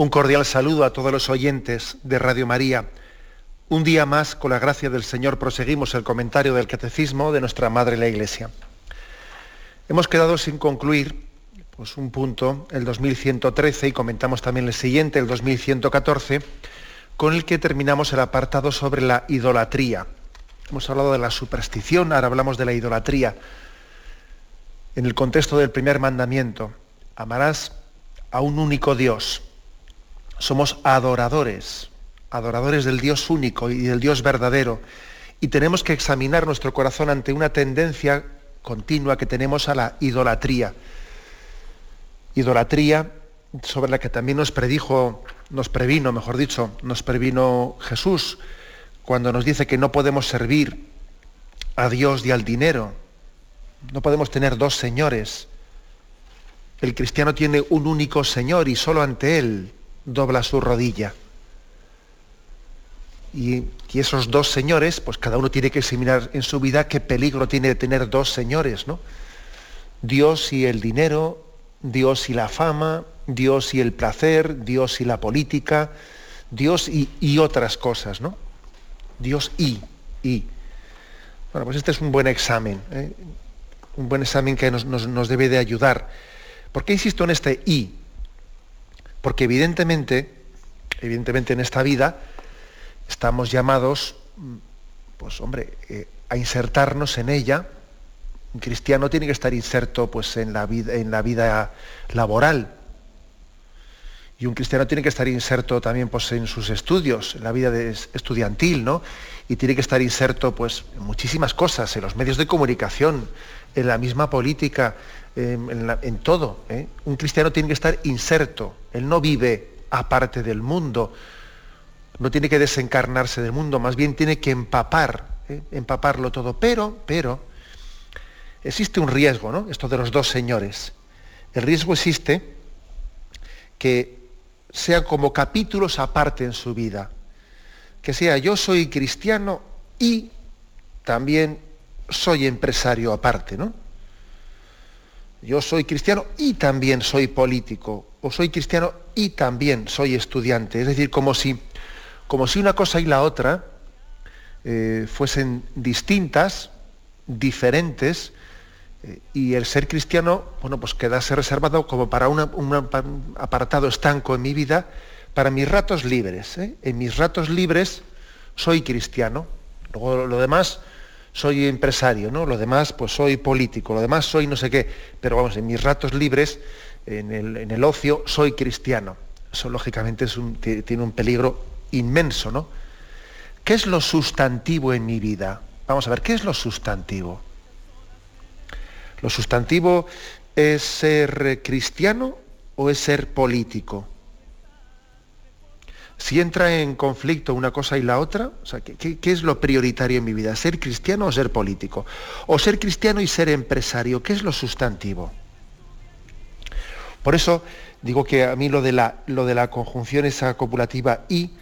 Un cordial saludo a todos los oyentes de Radio María. Un día más, con la gracia del Señor, proseguimos el comentario del Catecismo de nuestra Madre la Iglesia. Hemos quedado sin concluir pues, un punto, el 2113, y comentamos también el siguiente, el 2114, con el que terminamos el apartado sobre la idolatría. Hemos hablado de la superstición, ahora hablamos de la idolatría. En el contexto del primer mandamiento, amarás a un único Dios somos adoradores, adoradores del Dios único y del Dios verdadero. Y tenemos que examinar nuestro corazón ante una tendencia continua que tenemos a la idolatría. Idolatría sobre la que también nos predijo, nos previno, mejor dicho, nos previno Jesús cuando nos dice que no podemos servir a Dios y al dinero. No podemos tener dos señores. El cristiano tiene un único Señor y solo ante Él dobla su rodilla. Y, esos dos señores, pues cada uno tiene que examinar en su vida qué peligro tiene de tener dos señores, ¿no? Dios y el dinero, Dios y la fama, Dios y el placer, Dios y la política, Dios y, otras cosas, ¿no? Dios y, y. Bueno, pues este es un buen examen, ¿eh? un buen examen que nos, nos debe de ayudar. ¿Por qué insisto en este y? Porque evidentemente, evidentemente en esta vida estamos llamados, pues hombre, eh, a insertarnos en ella. Un cristiano tiene que estar inserto pues, en, la vida, en la vida laboral. Y un cristiano tiene que estar inserto también pues, en sus estudios, en la vida estudiantil, ¿no? Y tiene que estar inserto pues, en muchísimas cosas, en los medios de comunicación, en la misma política, en, todo. ¿eh? Un cristiano tiene que estar inserto, él no vive aparte del mundo, no tiene que desencarnarse del mundo, más bien tiene que empapar, ¿eh? empaparlo todo. Pero, pero, existe un riesgo, ¿no? Esto de los dos señores. El riesgo existe que sean como capítulos aparte en su vida. Que sea yo soy cristiano y también soy empresario aparte, ¿no? Yo soy cristiano y también soy político, o soy cristiano y también soy estudiante. Es decir, como si, como si una cosa y la otra eh, fuesen distintas, diferentes, eh, y el ser cristiano, bueno, pues quedase reservado como para un apartado estanco en mi vida, para mis ratos libres. ¿eh? En mis ratos libres soy cristiano. Luego lo demás soy empresario, ¿no? Lo demás, pues soy político, lo demás soy no sé qué. Pero vamos, en mis ratos libres, en el, ocio, soy cristiano. Eso lógicamente tiene un peligro inmenso, ¿no? ¿Qué es lo sustantivo en mi vida? Vamos a ver, ¿qué es lo sustantivo? ¿Lo sustantivo es ser cristiano o es ser político? Si entra en conflicto una cosa y la otra, ¿qué, es lo prioritario en mi vida? ¿Ser cristiano o ser político? ¿O ser cristiano y ser empresario? ¿Qué es lo sustantivo? Por eso digo que a mí lo de la, lo de la conjunción esa copulativa y,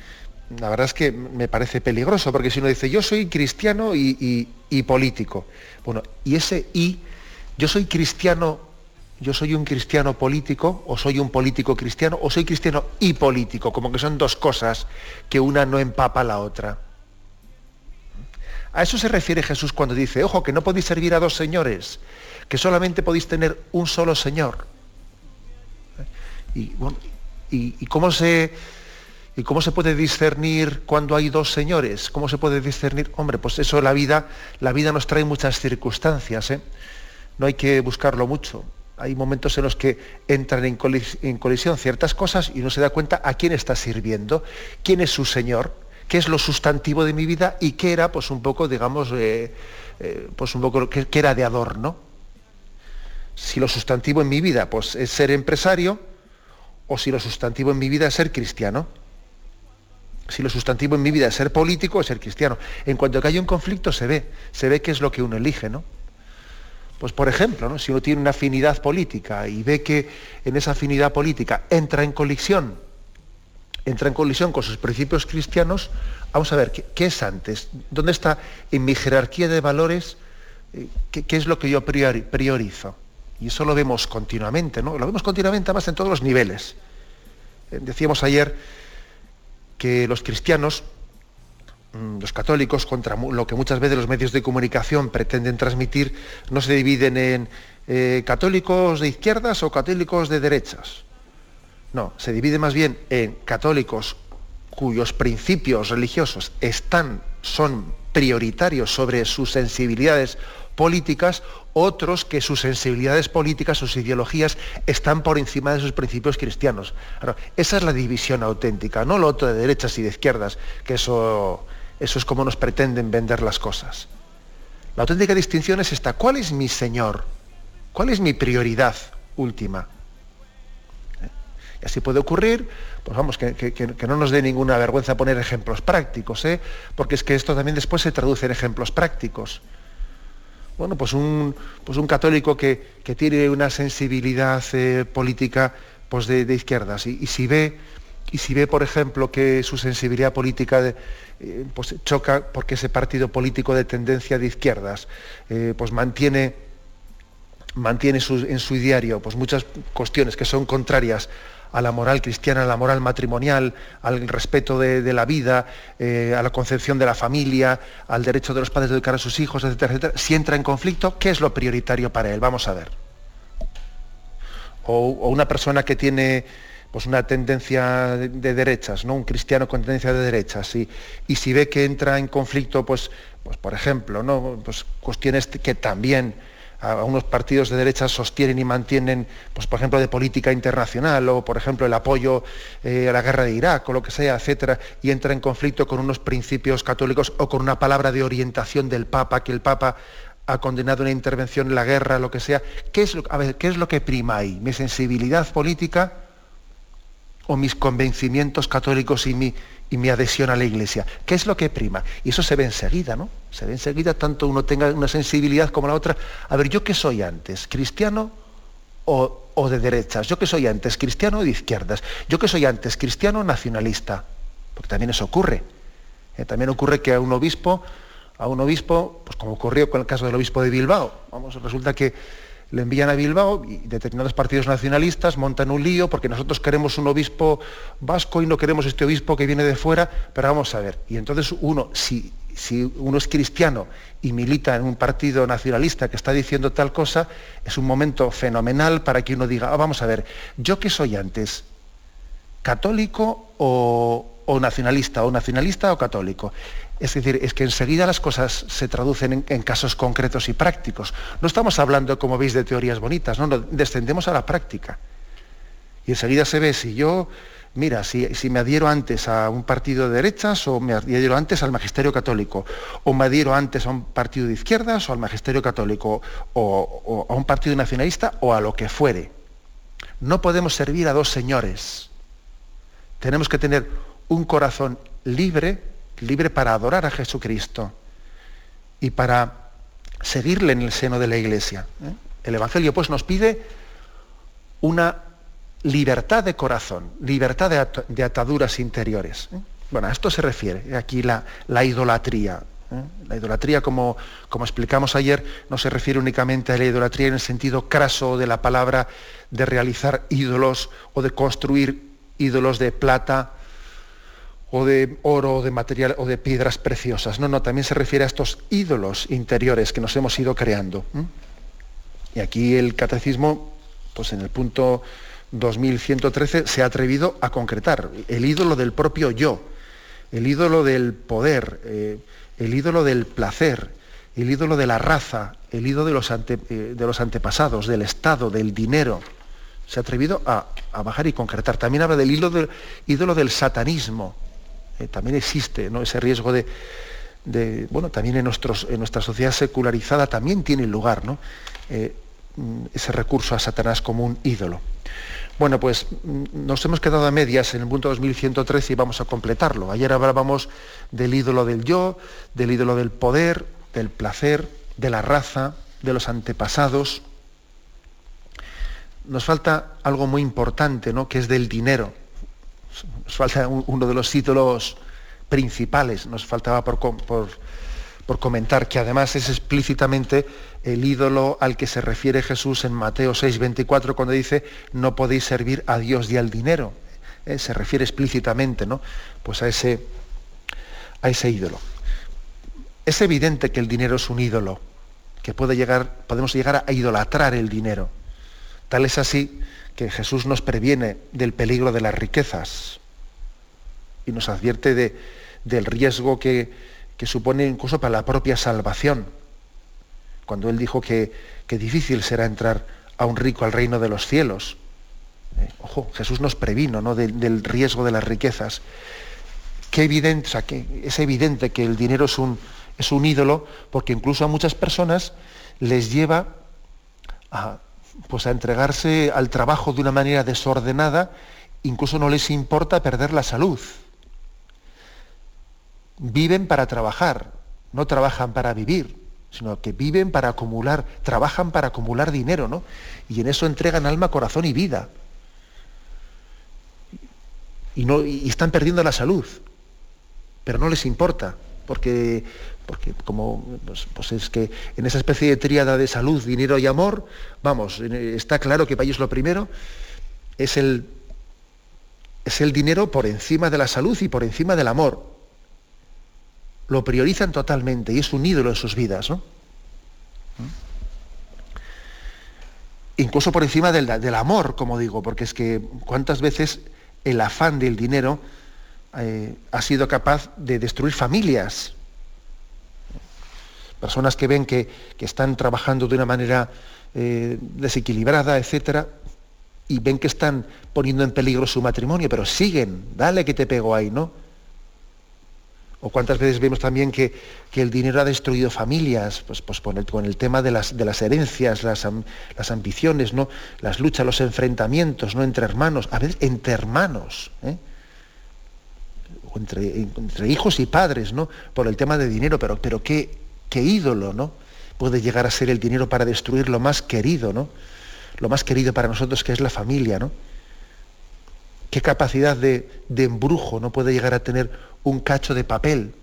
la verdad es que me parece peligroso, porque si uno dice yo soy cristiano y, y político, bueno, y ese y, yo soy cristiano yo soy un cristiano político, o soy un político cristiano, o soy cristiano y político, como que son dos cosas que una no empapa la otra. A eso se refiere Jesús cuando dice, ojo, que no podéis servir a dos señores, que solamente podéis tener un solo Señor. Y, cómo se, ¿Y cómo se puede discernir cuando hay dos señores? ¿Cómo se puede discernir? Hombre, pues eso la vida, la vida nos trae muchas circunstancias, ¿eh? No hay que buscarlo mucho hay momentos en los que entran en, colisión ciertas cosas y uno se da cuenta a quién está sirviendo, quién es su Señor, qué es lo sustantivo de mi vida y qué era, pues un poco, digamos, eh, eh, pues un poco, qué, era de adorno. Si lo sustantivo en mi vida, pues es ser empresario, o si lo sustantivo en mi vida es ser cristiano. Si lo sustantivo en mi vida es ser político o ser cristiano. En cuanto que hay un conflicto se ve, se ve qué es lo que uno elige, ¿no? Pues por ejemplo, si uno tiene una afinidad política y ve que en esa afinidad política entra en colisión, entra en colisión con sus principios cristianos, vamos a ver, ¿qué, es antes? ¿Dónde está en mi jerarquía de valores? Eh, ¿Qué, es lo que yo priorizo? Y eso lo vemos continuamente, ¿no? Lo vemos continuamente además en todos los niveles. Eh, decíamos ayer que los cristianos los católicos, contra lo que muchas veces los medios de comunicación pretenden transmitir, no se dividen en eh, católicos de izquierdas o católicos de derechas. No, se divide más bien en católicos cuyos principios religiosos están, son prioritarios sobre sus sensibilidades políticas, otros que sus sensibilidades políticas, sus ideologías están por encima de sus principios cristianos. esa es la división auténtica, no lo otro de derechas y de izquierdas, que eso eso es como nos pretenden vender las cosas. La auténtica distinción es esta. ¿Cuál es mi Señor? ¿Cuál es mi prioridad última? ¿Eh? Y así puede ocurrir, pues vamos, que, no nos dé ninguna vergüenza poner ejemplos prácticos, ¿eh? porque es que esto también después se traduce en ejemplos prácticos. Bueno, pues un, pues un católico que, tiene una sensibilidad eh, política pues de, izquierdas y, si ve, y si ve, por ejemplo, que su sensibilidad política eh, pues choca porque ese partido político de tendencia de izquierdas eh, pues mantiene, mantiene en su diario pues muchas cuestiones que son contrarias a la moral cristiana, a la moral matrimonial, al respeto de, la vida, eh, a la concepción de la familia, al derecho de los padres de educar a sus hijos, etcétera, etcétera. Si entra en conflicto, ¿qué es lo prioritario para él? Vamos a ver. o una persona que tiene pues una tendencia de, derechas, ¿no? un cristiano con tendencia de derechas, y, y si ve que entra en conflicto, pues, pues por ejemplo, ¿no? pues cuestiones que también a unos partidos de derechas sostienen y mantienen, pues por ejemplo, de política internacional, o por ejemplo el apoyo eh, a la guerra de Irak, o lo que sea, etcétera, y entra en conflicto con unos principios católicos o con una palabra de orientación del Papa, que el Papa ha condenado una intervención en la guerra, lo que sea. ¿Qué es lo, ¿qué es lo que prima ahí? ¿Mi sensibilidad política? O mis convencimientos católicos y mi, y mi adhesión a la iglesia. ¿Qué es lo que prima? Y eso se ve enseguida, ¿no? Se ve enseguida, tanto uno tenga una sensibilidad como la otra. A ver, ¿yo qué soy antes? ¿Cristiano o, de derechas? ¿Yo qué soy antes? ¿Cristiano o de izquierdas? ¿Yo qué soy antes? ¿Cristiano o nacionalista? Porque también eso ocurre. Eh, también ocurre que a un obispo, a un obispo, pues como ocurrió con el caso del obispo de Bilbao, vamos, resulta que le envían a Bilbao y determinados partidos nacionalistas montan un lío porque nosotros queremos un obispo vasco y no queremos este obispo que viene de fuera, pero vamos a ver. Y entonces uno, si, uno es cristiano y milita en un partido nacionalista que está diciendo tal cosa, es un momento fenomenal para que uno diga, ah, vamos a ver, ¿yo qué soy antes? ¿Católico o, o nacionalista? ¿O nacionalista o católico? Es decir, es que enseguida las cosas se traducen en, casos concretos y prácticos. No estamos hablando, como veis, de teorías bonitas, no, descendemos a la práctica. Y enseguida se ve si yo, mira, si, me adhiero antes a un partido de derechas o me adhiero antes al magisterio católico, o me adhiero antes a un partido de izquierdas o al magisterio católico, o a un partido nacionalista o a lo que fuere. No podemos servir a dos señores. Tenemos que tener un corazón libre libre para adorar a Jesucristo y para seguirle en el seno de la iglesia. ¿eh? El Evangelio pues nos pide una libertad de corazón, libertad de, ataduras interiores. ¿eh? Bueno, a esto se refiere aquí la, idolatría. ¿eh? La idolatría, como, como explicamos ayer, no se refiere únicamente a la idolatría en el sentido craso de la palabra de realizar ídolos o de construir ídolos de plata, o de oro o de material o de piedras preciosas. No, no, también se refiere a estos ídolos interiores que nos hemos ido creando. Y aquí el catecismo, pues en el punto 2113, se ha atrevido a concretar el ídolo del propio yo, el ídolo del poder, eh, el ídolo del placer, el ídolo de la raza, el ídolo de los, eh, de los antepasados, del Estado, del dinero. Se ha atrevido a, bajar y concretar. También habla del ídolo del, ídolo del satanismo, eh, también existe ¿no? ese riesgo de, bueno, también en, en, nuestra sociedad secularizada también tiene lugar ¿no? Eh, mm, ese recurso a Satanás como un ídolo. Bueno, pues mm, nos hemos quedado a medias en el punto 2113 y vamos a completarlo. Ayer hablábamos del ídolo del yo, del ídolo del poder, del placer, de la raza, de los antepasados. Nos falta algo muy importante, ¿no? que es del dinero. Nos falta uno de los ídolos principales, nos faltaba por, por comentar, que además es explícitamente el ídolo al que se refiere Jesús en Mateo 6, 24, cuando dice, no podéis servir a Dios y al dinero. Eh, se refiere explícitamente ¿no? pues a, ese, a ese ídolo. Es evidente que el dinero es un ídolo, que puede llegar, podemos llegar a idolatrar el dinero. Tal es así que Jesús nos previene del peligro de las riquezas y nos advierte de, del riesgo que, que supone incluso para la propia salvación cuando él dijo que, difícil será entrar a un rico al reino de los cielos. Eh, ojo, Jesús nos previno ¿no? del riesgo de las riquezas. Qué evidente, que es evidente que el dinero es un, es un ídolo porque incluso a muchas personas les lleva a, pues a entregarse al trabajo de una manera desordenada, incluso no les importa perder la salud. Viven para trabajar, no trabajan para vivir sino que viven para acumular, trabajan para acumular dinero, ¿no? Y en eso entregan alma, corazón y vida. Y, no, y están perdiendo la salud, pero no les importa, porque, porque como pues, pues es que en esa especie de tríada de salud, dinero y amor, vamos, está claro que para ellos lo primero es el, es el dinero por encima de la salud y por encima del amor lo priorizan totalmente y es un ídolo en sus vidas, ¿no? Incluso por encima del, amor, como digo, porque es que cuántas veces el afán del dinero eh, ha sido capaz de destruir familias. Personas que ven que, están trabajando de una manera eh, desequilibrada, etcétera, y ven que están poniendo en peligro su matrimonio, pero siguen, dale que te pego ahí, ¿no? O cuántas veces vemos también que, el dinero ha destruido familias, pues, pues con, el, tema de las, de las herencias, las, las, ambiciones, ¿no? las luchas, los enfrentamientos ¿no? entre hermanos, a veces entre hermanos, ¿eh? entre, entre, hijos y padres, ¿no? por el tema de dinero, pero, pero qué, qué ídolo ¿no? puede llegar a ser el dinero para destruir lo más querido, ¿no? lo más querido para nosotros que es la familia. ¿no? qué capacidad de, embrujo no puede llegar a tener un cacho de papel.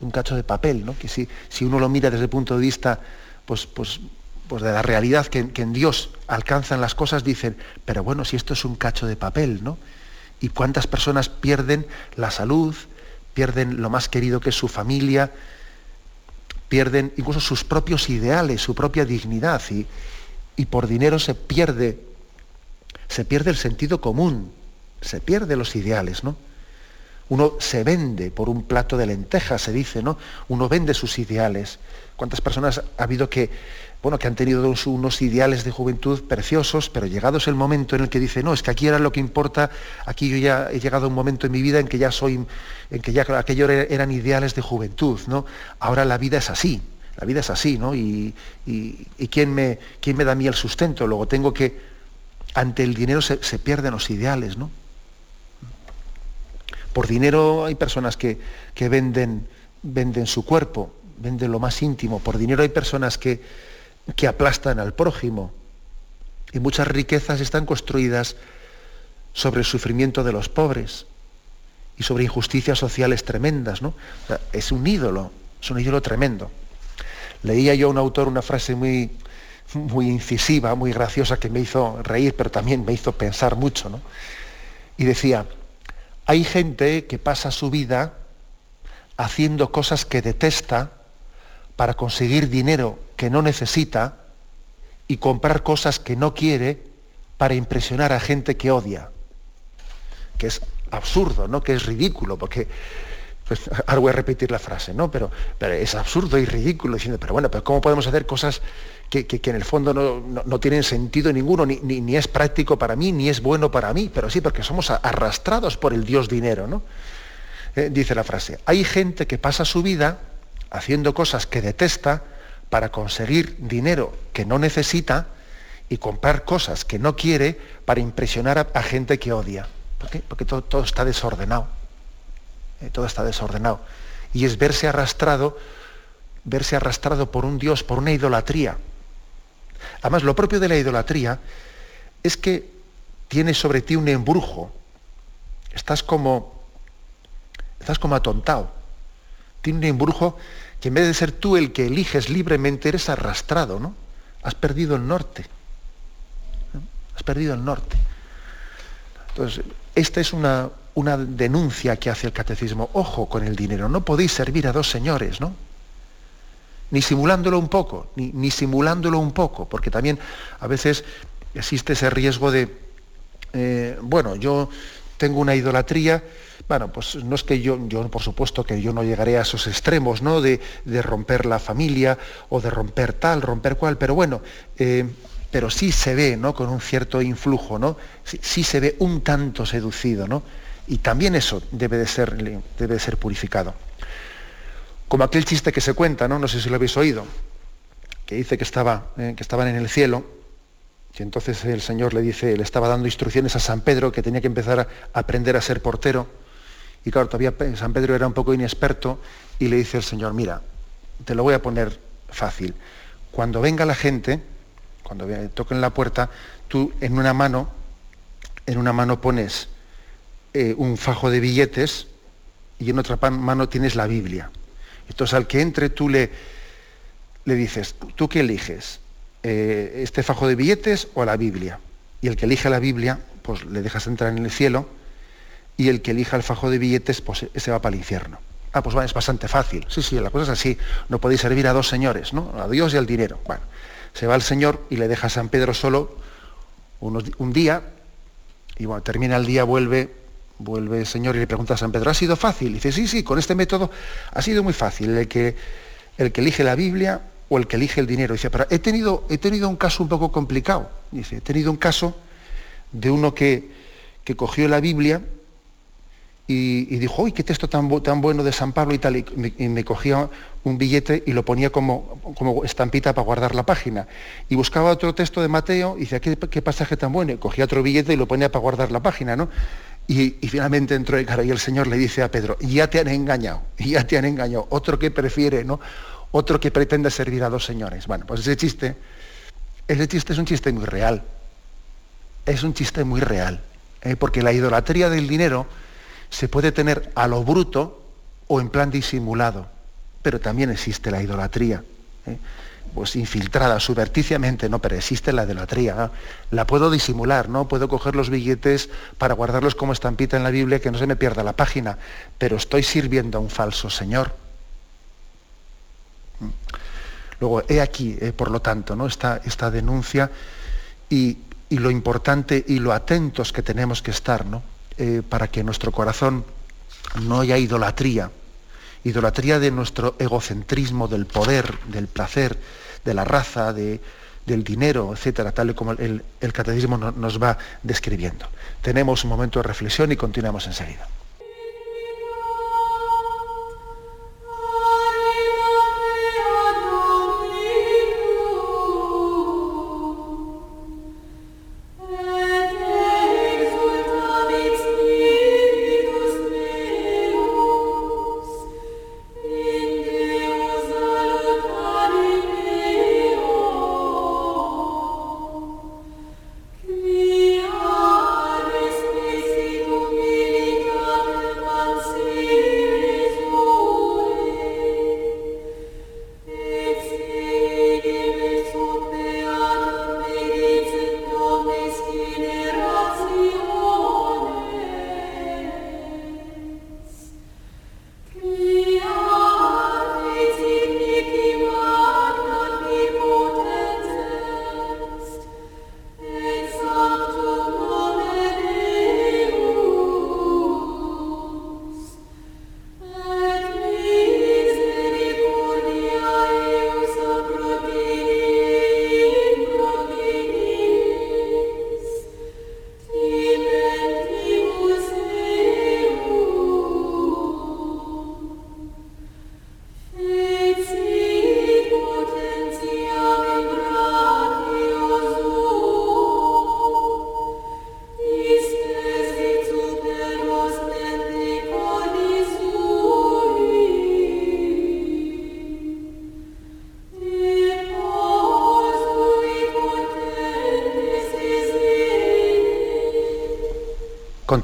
Un cacho de papel, ¿no? Que si, si uno lo mira desde el punto de vista pues, pues, pues de la realidad que, en Dios alcanzan las cosas, dicen, pero bueno, si esto es un cacho de papel, ¿no? Y cuántas personas pierden la salud, pierden lo más querido que es su familia, pierden incluso sus propios ideales, su propia dignidad, y, y por dinero se pierde se pierde el sentido común, se pierde los ideales, ¿no? Uno se vende por un plato de lentejas, se dice, ¿no? Uno vende sus ideales. ¿Cuántas personas ha habido que, bueno, que han tenido unos ideales de juventud preciosos, pero llegados el momento en el que dice, no, es que aquí era lo que importa, aquí yo ya he llegado a un momento en mi vida en que ya soy, en que ya aquello eran ideales de juventud, ¿no? Ahora la vida es así, la vida es así, ¿no? Y, ¿quién, me, quién me da a mí el sustento? Luego tengo que ante el dinero se, pierden los ideales, ¿no? Por dinero hay personas que, venden, venden, su cuerpo, venden lo más íntimo. Por dinero hay personas que, que aplastan al prójimo. Y muchas riquezas están construidas sobre el sufrimiento de los pobres y sobre injusticias sociales tremendas. ¿no? es un ídolo, es un ídolo tremendo. Leía yo a un autor una frase muy, muy incisiva, muy graciosa, que me hizo reír, pero también me hizo pensar mucho. ¿no? Y decía, hay gente que pasa su vida haciendo cosas que detesta para conseguir dinero que no necesita y comprar cosas que no quiere para impresionar a gente que odia. Que es absurdo, ¿no? Que es ridículo, porque pues, ahora voy a repetir la frase, ¿no? Pero, pero es absurdo y ridículo diciendo, pero bueno, pero ¿cómo podemos hacer cosas que, en el fondo no, tienen sentido ninguno, ni, es práctico para mí, ni es bueno para mí, pero sí porque somos arrastrados por el Dios dinero. ¿no? Eh, dice la frase, hay gente que pasa su vida haciendo cosas que detesta para conseguir dinero que no necesita y comprar cosas que no quiere para impresionar a, gente que odia. ¿Por qué? Porque todo, está desordenado. Eh, todo está desordenado. Y es verse arrastrado, verse arrastrado por un Dios, por una idolatría. Además, lo propio de la idolatría es que tiene sobre ti un embrujo. Estás como, estás como atontado. Tiene un embrujo en vez de ser tú el que eliges libremente, eres arrastrado, ¿no? Has perdido el norte. Has perdido el norte. Entonces, esta es una, una denuncia que hace el catecismo. Ojo con el dinero, no podéis servir a dos señores, ¿no? Ni simulándolo un poco, ni, ni simulándolo un poco, porque también a veces existe ese riesgo de, eh, bueno, yo tengo una idolatría, bueno, pues no es que yo, yo por supuesto que yo no llegaré a esos extremos, ¿no? De, romper la familia o de romper tal, romper cual, pero bueno, eh, pero sí se ve, ¿no? Con un cierto influjo, ¿no? Sí, se ve un tanto seducido, ¿no? Y también eso debe de ser, debe de ser purificado. Como aquel chiste que se cuenta, ¿no? No sé si lo habéis oído, que dice que, estaba, eh, que estaban en el cielo y entonces el Señor le dice, le estaba dando instrucciones a San Pedro que tenía que empezar a aprender a ser portero. Y claro, todavía San Pedro era un poco inexperto y le dice el Señor, mira, te lo voy a poner fácil. Cuando venga la gente, cuando toquen la puerta, tú en una mano, en una mano pones eh, un fajo de billetes y en otra mano tienes la Biblia. Entonces al que entre tú le, le dices, ¿tú qué eliges? Eh, este fajo de billetes o la Biblia. Y el que elija la Biblia, pues le dejas entrar en el cielo, y el que elija el fajo de billetes, pues ese va para el infierno. Ah, pues es bastante fácil. Sí, sí, la cosa es así. No podéis servir a dos señores, ¿no? A Dios y al dinero. Bueno, se va el Señor y le deja a San Pedro solo un día, y bueno, termina el día, vuelve, vuelve el Señor y le pregunta a San Pedro, ¿ha sido fácil? Y dice, sí, sí, con este método ha sido muy fácil. El que, el que elige la Biblia o el que elige el dinero. Dice, pero he tenido, he tenido un caso un poco complicado. Dice, he tenido un caso de uno que, que cogió la Biblia y, dijo, uy, qué texto tan, tan, bueno de San Pablo y tal, y me, cogía un billete y lo ponía como, como, estampita para guardar la página. Y buscaba otro texto de Mateo y decía, qué, qué pasaje tan bueno, y cogía otro billete y lo ponía para guardar la página, ¿no? Y, finalmente entró el cara y el Señor le dice a Pedro, ya te han engañado, ya te han engañado, otro que prefiere, ¿no? Otro que pretende servir a dos señores. Bueno, pues ese chiste, ese chiste es un chiste muy real. Es un chiste muy real. ¿eh? Porque la idolatría del dinero se puede tener a lo bruto o en plan disimulado. Pero también existe la idolatría. ¿eh? Pues infiltrada, subverticiamente, no, pero existe la idolatría. La puedo disimular, ¿no? Puedo coger los billetes para guardarlos como estampita en la Biblia, que no se me pierda la página, pero estoy sirviendo a un falso Señor. Luego, he aquí, eh, por lo tanto, ¿no? esta, esta denuncia y, lo importante y lo atentos que tenemos que estar ¿no? Eh, para que en nuestro corazón no haya idolatría, idolatría de nuestro egocentrismo, del poder, del placer, de la raza, de, del dinero, etcétera, tal y como el, el catecismo nos va describiendo. Tenemos un momento de reflexión y continuamos enseguida.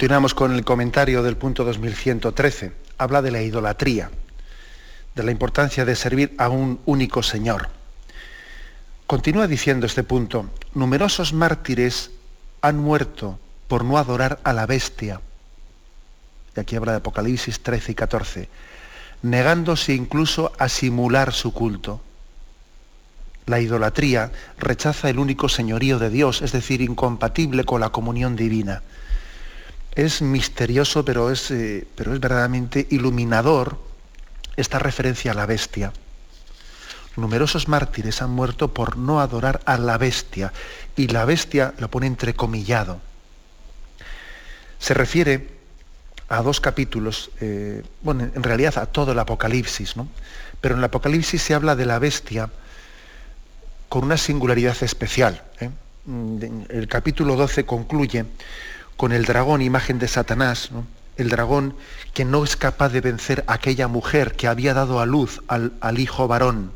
Continuamos con el comentario del punto 2113. Habla de la idolatría, de la importancia de servir a un único Señor. Continúa diciendo este punto, numerosos mártires han muerto por no adorar a la bestia. Y aquí habla de Apocalipsis 13 y 14, negándose incluso a simular su culto. La idolatría rechaza el único señorío de Dios, es decir, incompatible con la comunión divina. Es misterioso, pero es, eh, pero es verdaderamente iluminador esta referencia a la bestia. Numerosos mártires han muerto por no adorar a la bestia, y la bestia lo pone entrecomillado. Se refiere a dos capítulos, eh, bueno, en realidad a todo el Apocalipsis, ¿no? Pero en el Apocalipsis se habla de la bestia con una singularidad especial. ¿eh? El capítulo 12 concluye con el dragón, imagen de Satanás, el dragón que no es capaz de vencer a aquella mujer que había dado a luz al, hijo varón,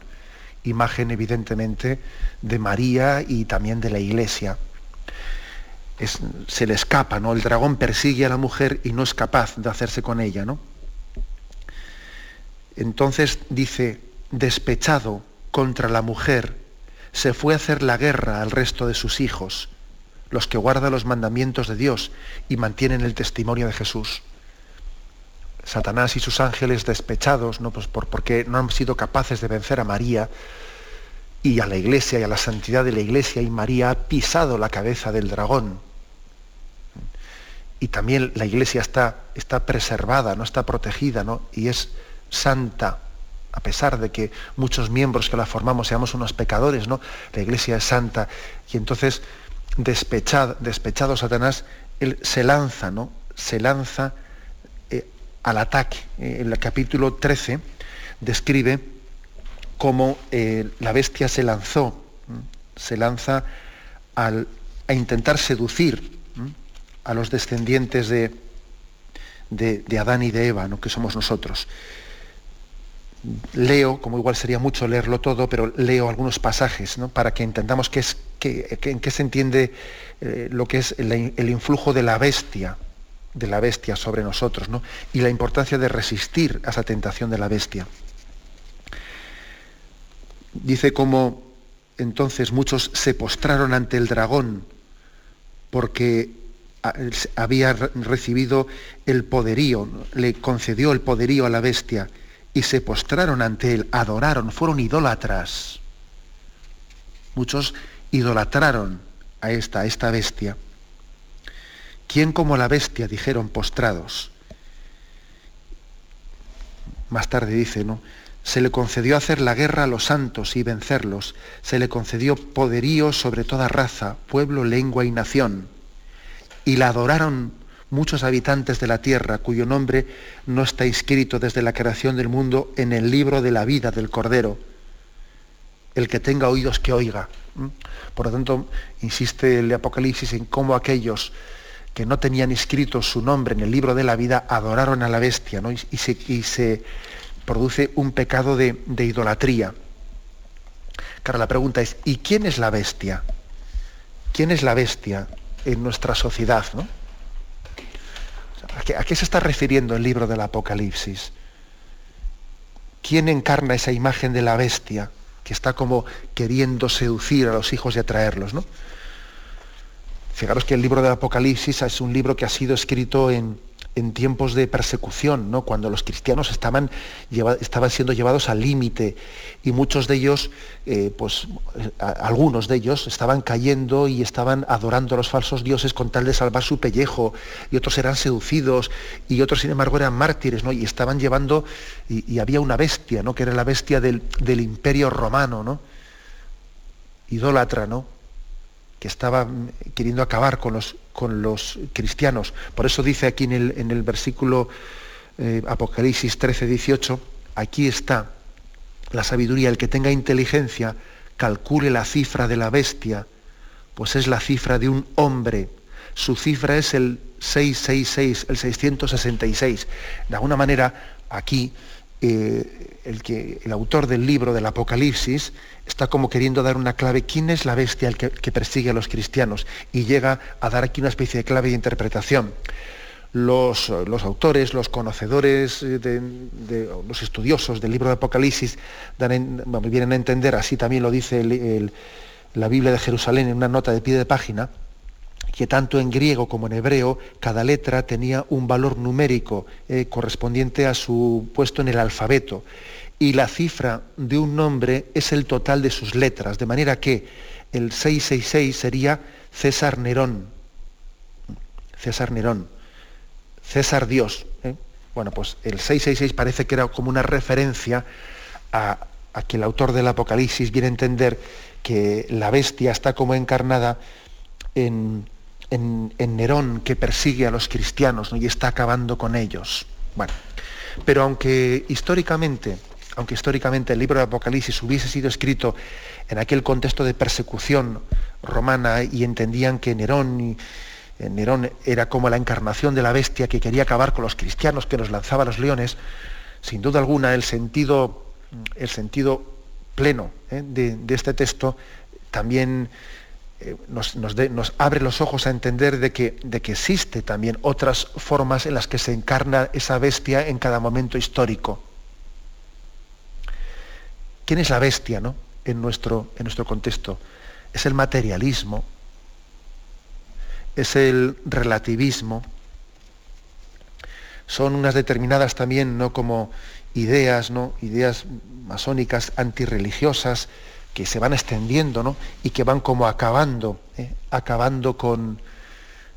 imagen evidentemente de María y también de la iglesia. se le escapa, ¿no? El dragón persigue a la mujer y no es capaz de hacerse con ella, ¿no? Entonces dice, despechado contra la mujer, se fue a hacer la guerra al resto de sus hijos, los que guardan los mandamientos de Dios y mantienen el testimonio de Jesús. Satanás y sus ángeles despechados, ¿no? Pues por, porque no han sido capaces de vencer a María y a la iglesia y a la santidad de la iglesia, y María ha pisado la cabeza del dragón. Y también la iglesia está, está preservada, no está protegida, ¿no? y es santa a pesar de que muchos miembros que la formamos seamos unos pecadores, ¿no? La iglesia es santa. Y entonces, despechado, despechado Satanás, él se lanza, ¿no? Se lanza eh, al ataque. Eh, en el capítulo 13 describe cómo eh, la bestia se lanzó, se lanza a intentar seducir a los descendientes de, de, Adán y de Eva, ¿no? que somos nosotros leo, como igual sería mucho leerlo todo, pero leo algunos pasajes para que entendamos qué es, en qué se entiende eh, lo que es el, influjo de la bestia, de la bestia sobre nosotros, y la importancia de resistir a esa tentación de la bestia. Dice cómo entonces muchos se postraron ante el dragón porque había recibido el poderío, le concedió el poderío a la bestia y se postraron ante él, adoraron, fueron idólatras. Muchos idolatraron a esta, a bestia. ¿Quién como la bestia? dijeron postrados. Más tarde dice, ¿no? Se le concedió hacer la guerra a los santos y vencerlos. Se le concedió poderío sobre toda raza, pueblo, lengua y nación. Y la adoraron muchos habitantes de la tierra cuyo nombre no está inscrito desde la creación del mundo en el libro de la vida del Cordero. El que tenga oídos que oiga. Por lo tanto, insiste el Apocalipsis en cómo aquellos que no tenían inscrito su nombre en el libro de la vida adoraron a la bestia y, se, produce un pecado de, de idolatría. Claro, la pregunta es, ¿y quién es la bestia? ¿Quién es la bestia en nuestra sociedad? ¿no? ¿A qué, se está refiriendo el libro del Apocalipsis? ¿Quién encarna esa imagen de la bestia que está como queriendo seducir a los hijos y atraerlos? ¿no? Fijaros que el libro del Apocalipsis es un libro que ha sido escrito en, en tiempos de persecución, ¿no? cuando los cristianos estaban, estaban siendo llevados al límite y muchos de ellos, eh, pues algunos de ellos estaban cayendo y estaban adorando a los falsos dioses con tal de salvar su pellejo y otros eran seducidos y otros sin embargo eran mártires ¿no? y estaban llevando, y, había una bestia, ¿no? que era la bestia del, del imperio romano, ¿no? idólatra, ¿no? Que estaba queriendo acabar con los, con los cristianos. Por eso dice aquí en el, en el versículo eh, Apocalipsis 13, 18, aquí está la sabiduría, el que tenga inteligencia, calcule la cifra de la bestia, pues es la cifra de un hombre. Su cifra es el 666, el 666. De alguna manera, aquí eh, el, que, el autor del libro del Apocalipsis está como queriendo dar una clave, ¿quién es la bestia que, persigue a los cristianos? Y llega a dar aquí una especie de clave de interpretación. los, autores, los conocedores, eh, de, los estudiosos del libro de Apocalipsis vienen a entender, así también lo dice la Biblia de Jerusalén en una nota de pie de página, que tanto en griego como en hebreo cada letra tenía un valor numérico eh, correspondiente a su puesto en el alfabeto. Y la cifra de un nombre es el total de sus letras, de manera que el 666 sería César Nerón. César Nerón. César Dios. ¿eh? Bueno, pues el 666 parece que era como una referencia a, a que el autor del Apocalipsis viene a entender que la bestia está como encarnada en, en, Nerón que persigue a los cristianos y está acabando con ellos. Bueno, pero aunque históricamente, aunque históricamente el libro de Apocalipsis hubiese sido escrito en aquel contexto de persecución romana y entendían que Nerón, eh, Nerón era como la encarnación de la bestia que quería acabar con los cristianos, que nos lanzaba a los leones, sin duda alguna el sentido, el sentido pleno eh, de, este texto también eh, nos, abre los ojos a entender de que, de que existe también otras formas en las que se encarna esa bestia en cada momento histórico. ¿Quién es la bestia ¿no? en, nuestro, en nuestro contexto? Es el materialismo, es el relativismo, son unas determinadas también, ¿no? como ideas, ¿no? ideas masónicas antirreligiosas, que se van extendiendo ¿no? y que van como acabando, ¿eh? acabando con,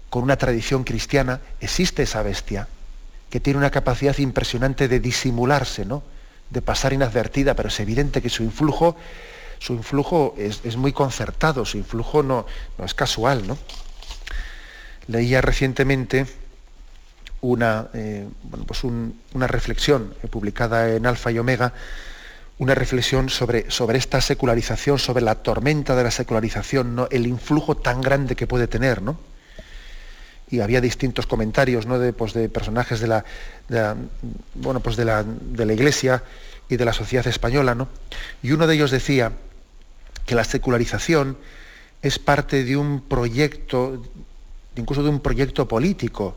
con una tradición cristiana, existe esa bestia que tiene una capacidad impresionante de disimularse, ¿no? de pasar inadvertida, pero es evidente que su influjo, su influjo es, muy concertado, su influjo no, no es casual. ¿no? Leía recientemente una, eh, bueno, pues una reflexión eh, publicada en Alfa y Omega una reflexión sobre, sobre esta secularización, sobre la tormenta de la secularización, ¿no? el influjo tan grande que puede tener. ¿no? Y había distintos comentarios ¿no? de, pues, de personajes de la, bueno, pues de, la, de la Iglesia y de la sociedad española. ¿no? Y uno de ellos decía que la secularización es parte de un proyecto, incluso de un proyecto político,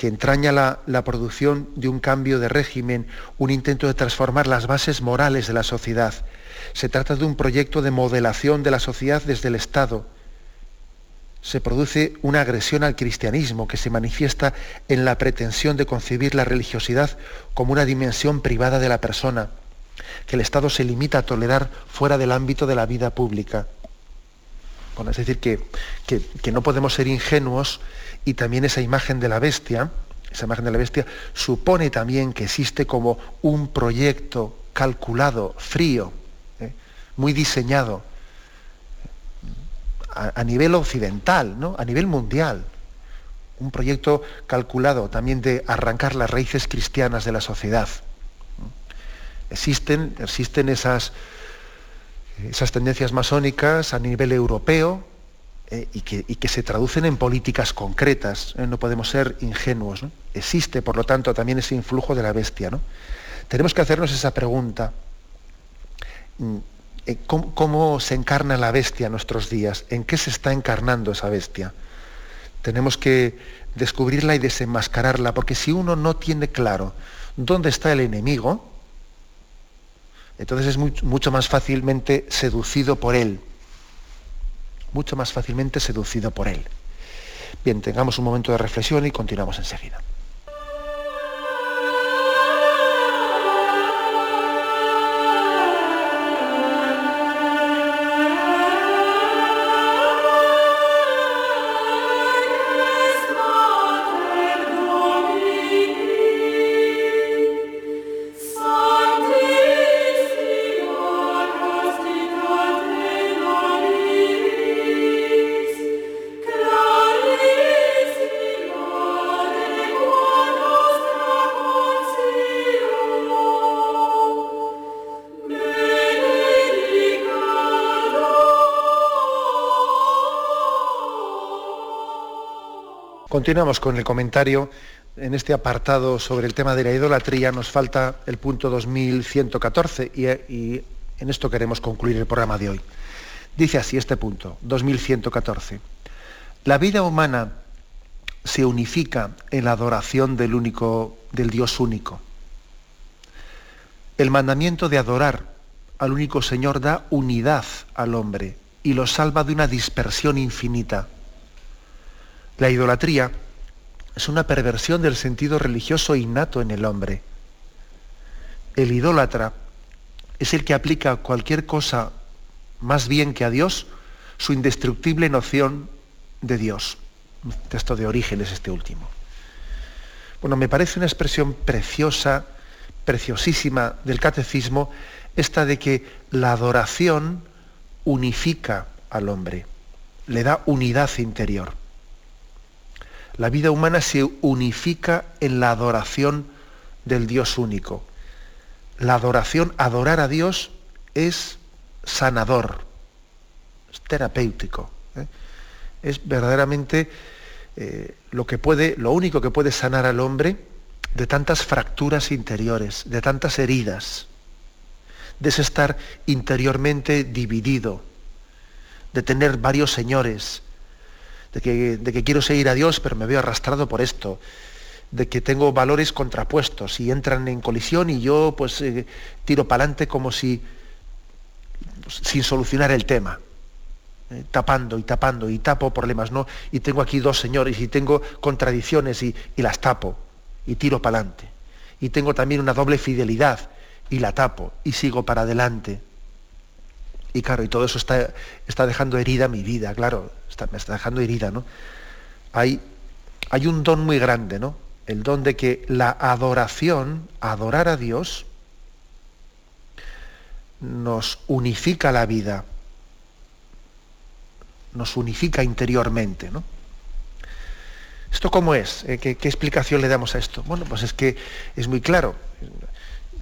que entraña la, producción de un cambio de régimen, un intento de transformar las bases morales de la sociedad. Se trata de un proyecto de modelación de la sociedad desde el Estado. Se produce una agresión al cristianismo que se manifiesta en la pretensión de concebir la religiosidad como una dimensión privada de la persona, que el Estado se limita a tolerar fuera del ámbito de la vida pública. Bueno, es decir, que, que no podemos ser ingenuos y también esa imagen de la bestia, esa imagen de la bestia supone también que existe como un proyecto calculado, frío, ¿eh? muy diseñado a, nivel occidental, ¿no? a nivel mundial. Un proyecto calculado también de arrancar las raíces cristianas de la sociedad. Existen, existen esas, esas tendencias masónicas a nivel europeo, eh, y, que, se traducen en políticas concretas. ¿eh? No podemos ser ingenuos. Existe, por lo tanto, también ese influjo de la bestia. ¿no? Tenemos que hacernos esa pregunta. Mm, eh, ¿Cómo, se encarna la bestia en nuestros días? ¿En qué se está encarnando esa bestia? Tenemos que descubrirla y desenmascararla, porque si uno no tiene claro dónde está el enemigo, entonces es mucho más fácilmente seducido por él mucho más fácilmente seducido por él. Bien, tengamos un momento de reflexión y continuamos enseguida. Continuamos con el comentario. En este apartado sobre el tema de la idolatría nos falta el punto 2114 y, y en esto queremos concluir el programa de hoy. Dice así este punto, 2114. La vida humana se unifica en la adoración del único, del Dios único. El mandamiento de adorar al único Señor da unidad al hombre y lo salva de una dispersión infinita. La idolatría es una perversión del sentido religioso innato en el hombre. El idólatra es el que aplica cualquier cosa más bien que a Dios su indestructible noción de Dios. Un texto de origen es este último. Bueno, me parece una expresión preciosa, preciosísima del catecismo, esta de que la adoración unifica al hombre, le da unidad interior. La vida humana se unifica en la adoración del Dios único. La adoración, adorar a Dios, es sanador, es terapéutico. ¿eh? Es verdaderamente eh, lo que puede, lo único que puede sanar al hombre de tantas fracturas interiores, de tantas heridas, de ese estar interiormente dividido, de tener varios señores, de que, de que quiero seguir a Dios pero me veo arrastrado por esto, de que tengo valores contrapuestos y entran en colisión y yo pues eh, tiro para adelante como si sin solucionar el tema. Eh, tapando y tapando y tapo problemas, ¿no? Y tengo aquí dos señores y tengo contradicciones y, las tapo y tiro para adelante. Y tengo también una doble fidelidad y la tapo y sigo para adelante. Y claro, y todo eso está, está dejando herida mi vida, claro, me está dejando herida, ¿no? Hay, hay un don muy grande, ¿no? El don de que la adoración, adorar a Dios, nos unifica la vida nos unifica interiormente. ¿no? ¿Esto cómo es? Eh, ¿Qué, explicación le damos a esto? Bueno, pues es que es muy claro.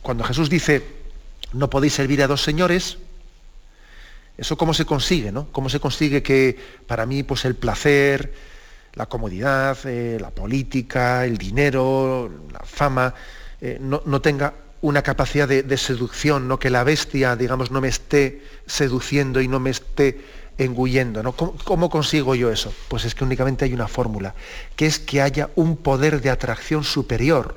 Cuando Jesús dice, no podéis servir a dos señores, ¿eso cómo se consigue? ¿no? ¿Cómo se consigue que para mí pues, el placer, la comodidad, eh, la política, el dinero, la fama, eh, no, tenga una capacidad de, seducción, ¿no? que la bestia, digamos, no me esté seduciendo y no me esté engullendo. ¿no? ¿Cómo, consigo yo eso? Pues es que únicamente hay una fórmula, que es que haya un poder de atracción superior.